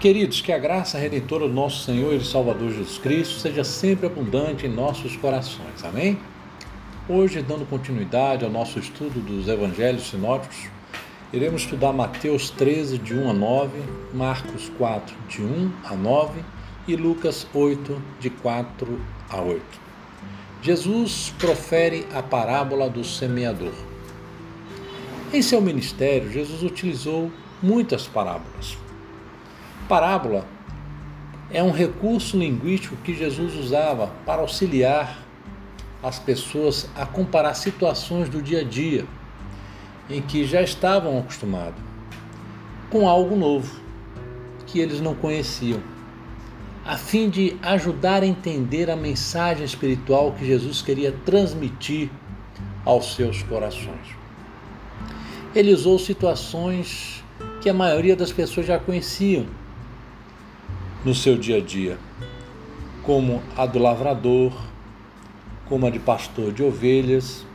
Queridos, que a graça redentora do nosso Senhor e Salvador Jesus Cristo seja sempre abundante em nossos corações. Amém? Hoje, dando continuidade ao nosso estudo dos Evangelhos sinóticos, iremos estudar Mateus 13, de 1 a 9, Marcos 4, de 1 a 9 e Lucas 8, de 4 a 8. Jesus profere a parábola do semeador. Em seu ministério, Jesus utilizou muitas parábolas Parábola é um recurso linguístico que Jesus usava para auxiliar as pessoas a comparar situações do dia a dia em que já estavam acostumados com algo novo que eles não conheciam, a fim de ajudar a entender a mensagem espiritual que Jesus queria transmitir aos seus corações. Ele usou situações que a maioria das pessoas já conheciam no seu dia a dia, como a do lavrador, como a de pastor de ovelhas,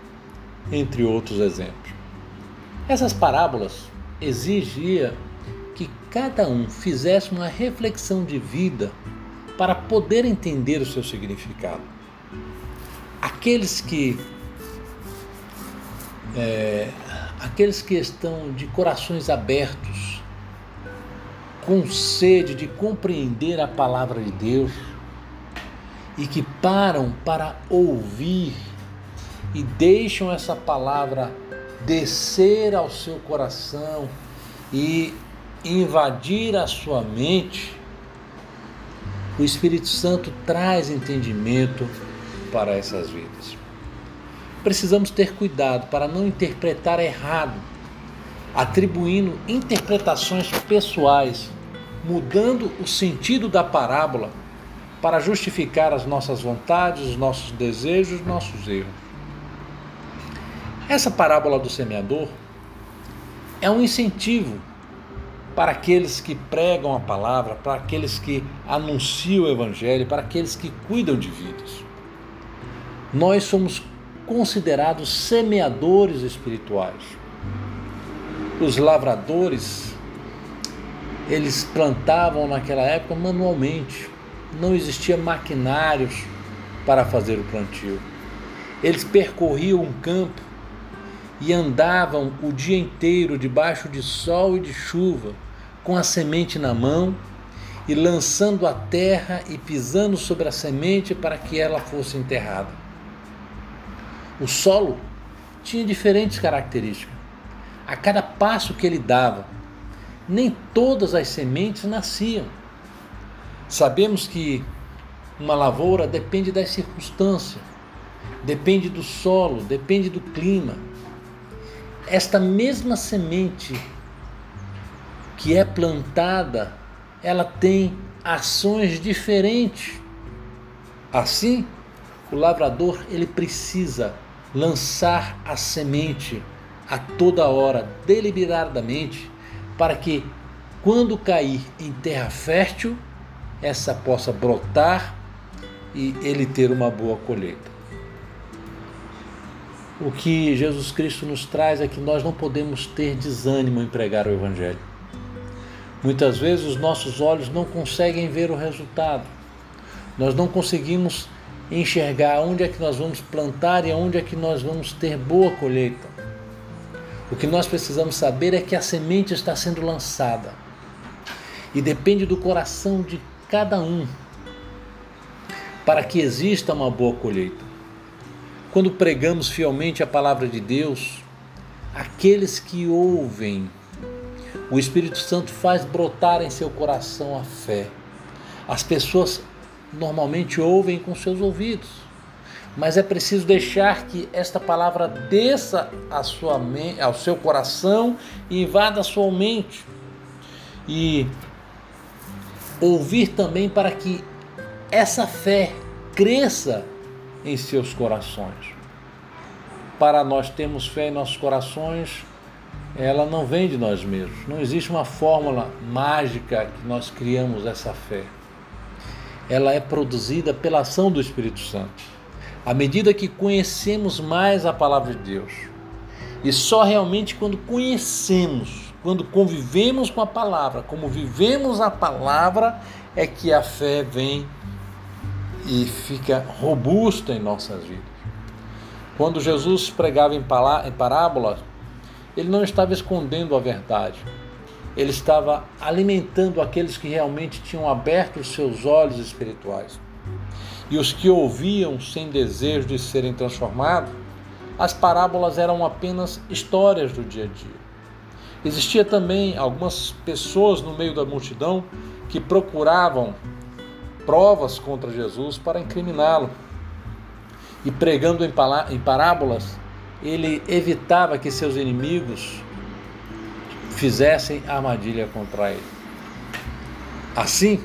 entre outros exemplos. Essas parábolas exigia que cada um fizesse uma reflexão de vida para poder entender o seu significado. Aqueles que é, aqueles que estão de corações abertos com sede de compreender a palavra de Deus e que param para ouvir e deixam essa palavra descer ao seu coração e invadir a sua mente, o Espírito Santo traz entendimento para essas vidas. Precisamos ter cuidado para não interpretar errado atribuindo interpretações pessoais, mudando o sentido da parábola para justificar as nossas vontades, os nossos desejos, os nossos erros. Essa parábola do semeador é um incentivo para aqueles que pregam a palavra, para aqueles que anunciam o evangelho, para aqueles que cuidam de vidas. Nós somos considerados semeadores espirituais os lavradores eles plantavam naquela época manualmente. Não existia maquinários para fazer o plantio. Eles percorriam um campo e andavam o dia inteiro debaixo de sol e de chuva, com a semente na mão e lançando a terra e pisando sobre a semente para que ela fosse enterrada. O solo tinha diferentes características a cada passo que ele dava. Nem todas as sementes nasciam. Sabemos que uma lavoura depende das circunstâncias, depende do solo, depende do clima. Esta mesma semente que é plantada, ela tem ações diferentes. Assim, o lavrador ele precisa lançar a semente a toda hora, deliberadamente, para que, quando cair em terra fértil, essa possa brotar e ele ter uma boa colheita. O que Jesus Cristo nos traz é que nós não podemos ter desânimo em pregar o Evangelho. Muitas vezes os nossos olhos não conseguem ver o resultado. Nós não conseguimos enxergar onde é que nós vamos plantar e onde é que nós vamos ter boa colheita. O que nós precisamos saber é que a semente está sendo lançada e depende do coração de cada um para que exista uma boa colheita. Quando pregamos fielmente a palavra de Deus, aqueles que ouvem, o Espírito Santo faz brotar em seu coração a fé. As pessoas normalmente ouvem com seus ouvidos mas é preciso deixar que esta palavra desça à sua ao seu coração e invada a sua mente. E ouvir também para que essa fé cresça em seus corações. Para nós termos fé em nossos corações, ela não vem de nós mesmos. Não existe uma fórmula mágica que nós criamos essa fé. Ela é produzida pela ação do Espírito Santo à medida que conhecemos mais a palavra de Deus. E só realmente quando conhecemos quando convivemos com a palavra, como vivemos a palavra, é que a fé vem e fica robusta em nossas vidas. Quando Jesus pregava em parábolas, ele não estava escondendo a verdade. Ele estava alimentando aqueles que realmente tinham aberto os seus olhos espirituais. E os que ouviam sem desejo de serem transformados, as parábolas eram apenas histórias do dia a dia. Existia também algumas pessoas no meio da multidão que procuravam provas contra Jesus para incriminá-lo. E pregando em parábolas, ele evitava que seus inimigos fizessem armadilha contra ele. Assim,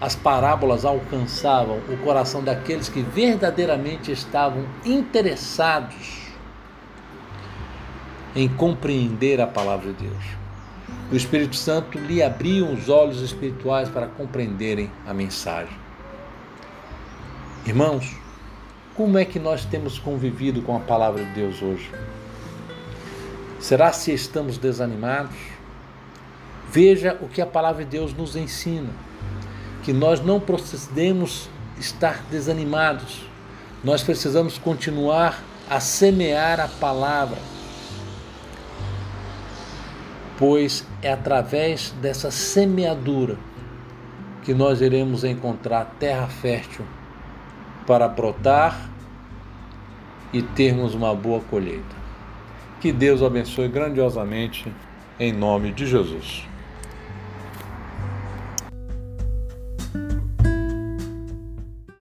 as parábolas alcançavam o coração daqueles que verdadeiramente estavam interessados em compreender a palavra de Deus. O Espírito Santo lhe abria os olhos espirituais para compreenderem a mensagem. Irmãos, como é que nós temos convivido com a palavra de Deus hoje? Será se estamos desanimados? Veja o que a palavra de Deus nos ensina: que nós não procedemos estar desanimados, nós precisamos continuar a semear a palavra, pois é através dessa semeadura que nós iremos encontrar terra fértil para brotar e termos uma boa colheita. Que Deus abençoe grandiosamente em nome de Jesus.